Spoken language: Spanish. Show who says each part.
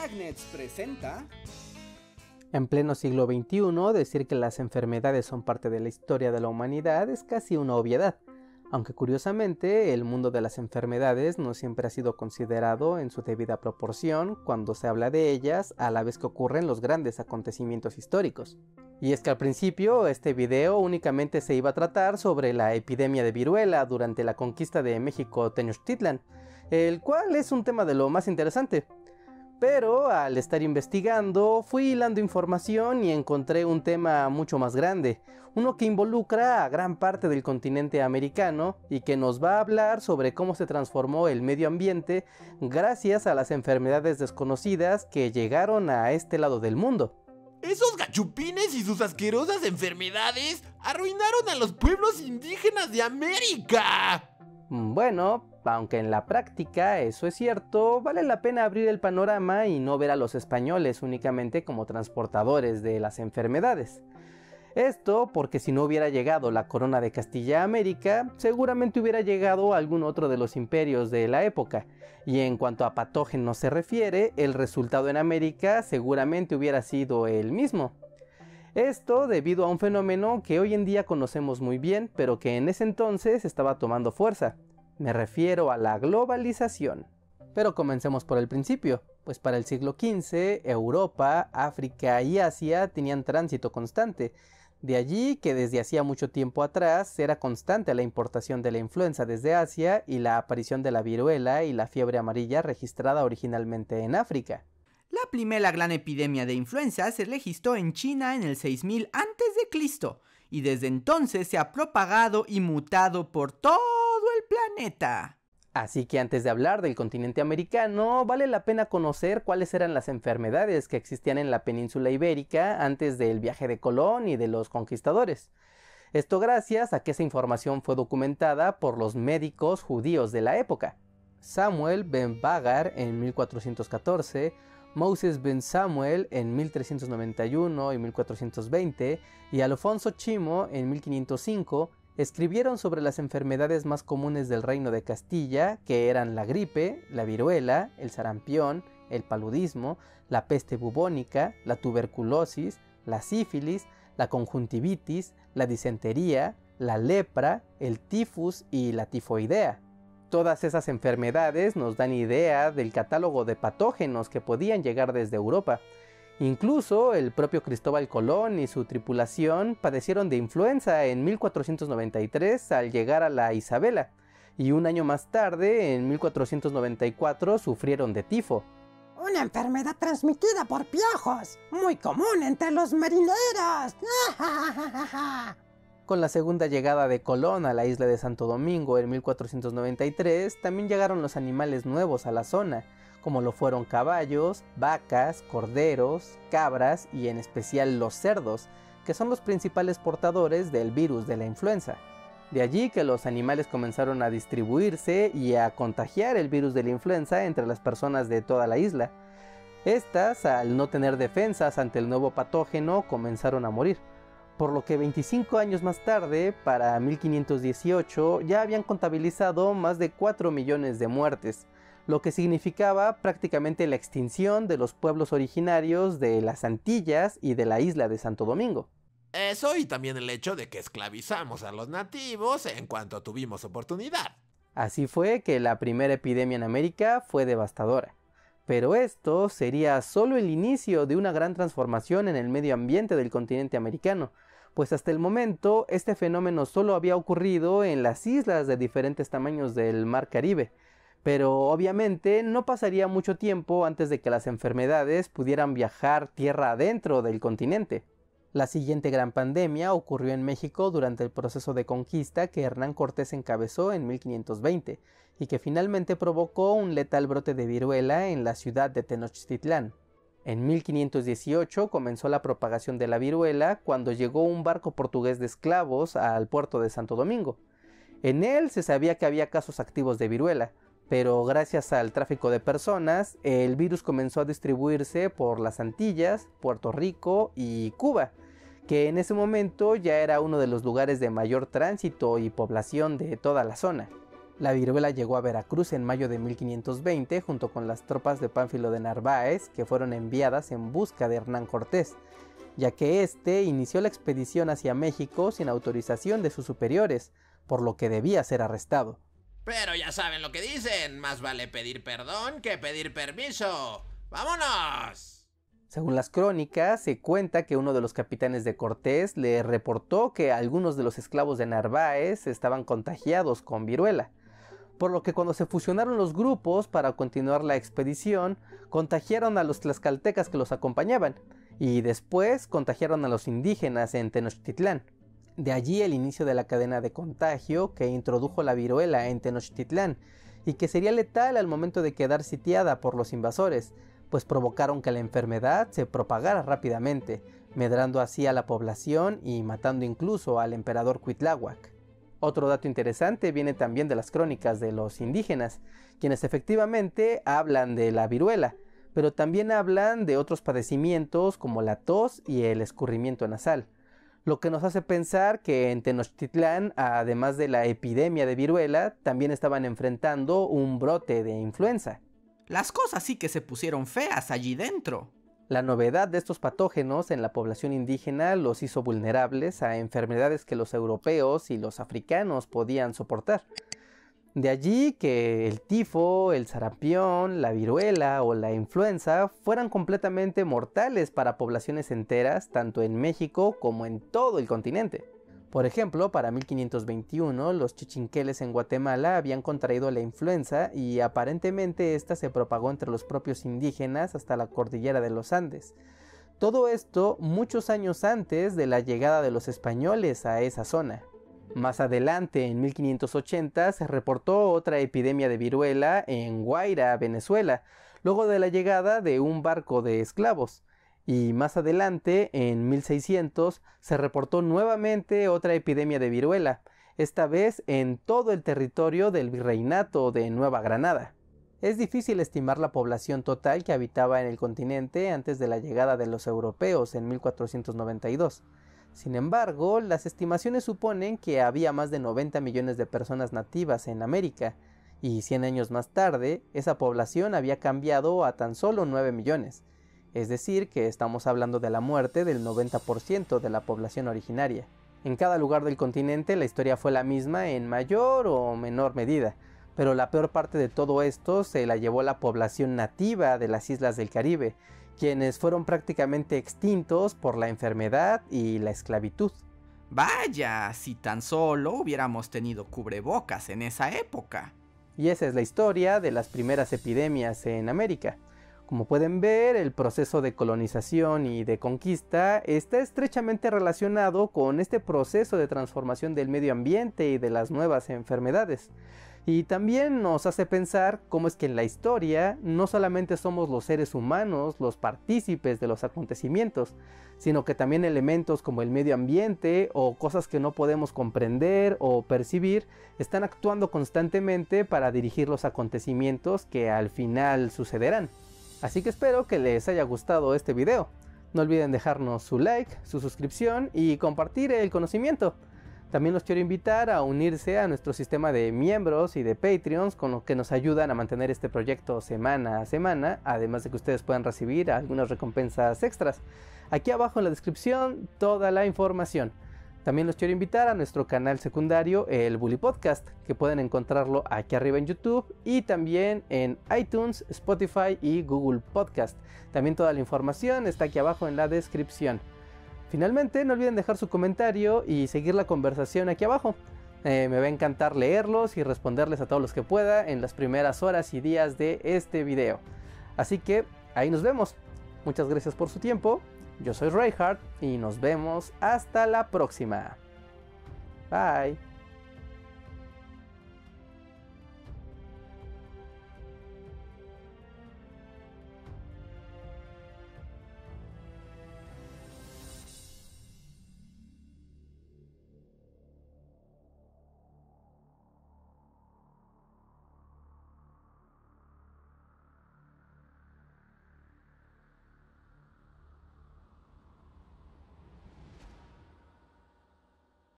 Speaker 1: Magnets presenta...
Speaker 2: En pleno siglo XXI, decir que las enfermedades son parte de la historia de la humanidad es casi una obviedad, aunque curiosamente el mundo de las enfermedades no siempre ha sido considerado en su debida proporción cuando se habla de ellas a la vez que ocurren los grandes acontecimientos históricos. Y es que al principio este video únicamente se iba a tratar sobre la epidemia de viruela durante la conquista de México Tenochtitlan, el cual es un tema de lo más interesante. Pero al estar investigando, fui hilando información y encontré un tema mucho más grande, uno que involucra a gran parte del continente americano y que nos va a hablar sobre cómo se transformó el medio ambiente gracias a las enfermedades desconocidas que llegaron a este lado del mundo.
Speaker 3: Esos gachupines y sus asquerosas enfermedades arruinaron a los pueblos indígenas de América.
Speaker 2: Bueno, aunque en la práctica eso es cierto, vale la pena abrir el panorama y no ver a los españoles únicamente como transportadores de las enfermedades. Esto porque si no hubiera llegado la corona de Castilla a América, seguramente hubiera llegado algún otro de los imperios de la época, y en cuanto a patógenos se refiere, el resultado en América seguramente hubiera sido el mismo. Esto debido a un fenómeno que hoy en día conocemos muy bien, pero que en ese entonces estaba tomando fuerza. Me refiero a la globalización. Pero comencemos por el principio, pues para el siglo XV Europa, África y Asia tenían tránsito constante. De allí que desde hacía mucho tiempo atrás era constante la importación de la influenza desde Asia y la aparición de la viruela y la fiebre amarilla registrada originalmente en África.
Speaker 4: La primera gran epidemia de influenza se registró en China en el 6000 a.C. y desde entonces se ha propagado y mutado por todo planeta.
Speaker 2: Así que antes de hablar del continente americano, vale la pena conocer cuáles eran las enfermedades que existían en la península ibérica antes del viaje de Colón y de los conquistadores. Esto gracias a que esa información fue documentada por los médicos judíos de la época. Samuel ben Bagar en 1414, Moses ben Samuel en 1391 y 1420 y Alfonso Chimo en 1505 escribieron sobre las enfermedades más comunes del reino de Castilla, que eran la gripe, la viruela, el sarampión, el paludismo, la peste bubónica, la tuberculosis, la sífilis, la conjuntivitis, la disentería, la lepra, el tifus y la tifoidea. Todas esas enfermedades nos dan idea del catálogo de patógenos que podían llegar desde Europa. Incluso el propio Cristóbal Colón y su tripulación padecieron de influenza en 1493 al llegar a la Isabela, y un año más tarde, en 1494, sufrieron de tifo.
Speaker 5: Una enfermedad transmitida por piojos, muy común entre los marineros.
Speaker 2: Con la segunda llegada de Colón a la isla de Santo Domingo en 1493, también llegaron los animales nuevos a la zona, como lo fueron caballos, vacas, corderos, cabras y en especial los cerdos, que son los principales portadores del virus de la influenza. De allí que los animales comenzaron a distribuirse y a contagiar el virus de la influenza entre las personas de toda la isla. Estas, al no tener defensas ante el nuevo patógeno, comenzaron a morir por lo que 25 años más tarde, para 1518, ya habían contabilizado más de 4 millones de muertes, lo que significaba prácticamente la extinción de los pueblos originarios de las Antillas y de la isla de Santo Domingo.
Speaker 3: Eso y también el hecho de que esclavizamos a los nativos en cuanto tuvimos oportunidad.
Speaker 2: Así fue que la primera epidemia en América fue devastadora. Pero esto sería solo el inicio de una gran transformación en el medio ambiente del continente americano, pues hasta el momento este fenómeno solo había ocurrido en las islas de diferentes tamaños del mar Caribe, pero obviamente no pasaría mucho tiempo antes de que las enfermedades pudieran viajar tierra adentro del continente. La siguiente gran pandemia ocurrió en México durante el proceso de conquista que Hernán Cortés encabezó en 1520 y que finalmente provocó un letal brote de viruela en la ciudad de Tenochtitlán. En 1518 comenzó la propagación de la viruela cuando llegó un barco portugués de esclavos al puerto de Santo Domingo. En él se sabía que había casos activos de viruela, pero gracias al tráfico de personas, el virus comenzó a distribuirse por las Antillas, Puerto Rico y Cuba, que en ese momento ya era uno de los lugares de mayor tránsito y población de toda la zona. La viruela llegó a Veracruz en mayo de 1520 junto con las tropas de Pánfilo de Narváez que fueron enviadas en busca de Hernán Cortés, ya que éste inició la expedición hacia México sin autorización de sus superiores, por lo que debía ser arrestado.
Speaker 3: Pero ya saben lo que dicen, más vale pedir perdón que pedir permiso. ¡Vámonos!
Speaker 2: Según las crónicas, se cuenta que uno de los capitanes de Cortés le reportó que algunos de los esclavos de Narváez estaban contagiados con viruela por lo que cuando se fusionaron los grupos para continuar la expedición, contagiaron a los tlaxcaltecas que los acompañaban, y después contagiaron a los indígenas en Tenochtitlán. De allí el inicio de la cadena de contagio que introdujo la viruela en Tenochtitlán, y que sería letal al momento de quedar sitiada por los invasores, pues provocaron que la enfermedad se propagara rápidamente, medrando así a la población y matando incluso al emperador Cuitláhuac. Otro dato interesante viene también de las crónicas de los indígenas, quienes efectivamente hablan de la viruela, pero también hablan de otros padecimientos como la tos y el escurrimiento nasal, lo que nos hace pensar que en Tenochtitlán, además de la epidemia de viruela, también estaban enfrentando un brote de influenza.
Speaker 4: Las cosas sí que se pusieron feas allí dentro.
Speaker 2: La novedad de estos patógenos en la población indígena los hizo vulnerables a enfermedades que los europeos y los africanos podían soportar. De allí que el tifo, el sarampión, la viruela o la influenza fueran completamente mortales para poblaciones enteras tanto en México como en todo el continente. Por ejemplo, para 1521 los chichinqueles en Guatemala habían contraído la influenza y aparentemente esta se propagó entre los propios indígenas hasta la cordillera de los Andes. Todo esto muchos años antes de la llegada de los españoles a esa zona. Más adelante, en 1580, se reportó otra epidemia de viruela en Guaira, Venezuela, luego de la llegada de un barco de esclavos y más adelante, en 1600, se reportó nuevamente otra epidemia de viruela, esta vez en todo el territorio del virreinato de Nueva Granada. Es difícil estimar la población total que habitaba en el continente antes de la llegada de los europeos en 1492. Sin embargo, las estimaciones suponen que había más de 90 millones de personas nativas en América, y 100 años más tarde, esa población había cambiado a tan solo 9 millones, es decir, que estamos hablando de la muerte del 90% de la población originaria. En cada lugar del continente la historia fue la misma en mayor o menor medida, pero la peor parte de todo esto se la llevó la población nativa de las islas del Caribe, quienes fueron prácticamente extintos por la enfermedad y la esclavitud.
Speaker 4: Vaya, si tan solo hubiéramos tenido cubrebocas en esa época.
Speaker 2: Y esa es la historia de las primeras epidemias en América. Como pueden ver, el proceso de colonización y de conquista está estrechamente relacionado con este proceso de transformación del medio ambiente y de las nuevas enfermedades. Y también nos hace pensar cómo es que en la historia no solamente somos los seres humanos los partícipes de los acontecimientos, sino que también elementos como el medio ambiente o cosas que no podemos comprender o percibir están actuando constantemente para dirigir los acontecimientos que al final sucederán. Así que espero que les haya gustado este video. No olviden dejarnos su like, su suscripción y compartir el conocimiento. También los quiero invitar a unirse a nuestro sistema de miembros y de Patreons con lo que nos ayudan a mantener este proyecto semana a semana, además de que ustedes puedan recibir algunas recompensas extras. Aquí abajo en la descripción toda la información. También los quiero invitar a nuestro canal secundario, el Bully Podcast, que pueden encontrarlo aquí arriba en YouTube y también en iTunes, Spotify y Google Podcast. También toda la información está aquí abajo en la descripción. Finalmente, no olviden dejar su comentario y seguir la conversación aquí abajo. Eh, me va a encantar leerlos y responderles a todos los que pueda en las primeras horas y días de este video. Así que ahí nos vemos. Muchas gracias por su tiempo yo soy Reinhardt y nos vemos hasta la próxima. Bye.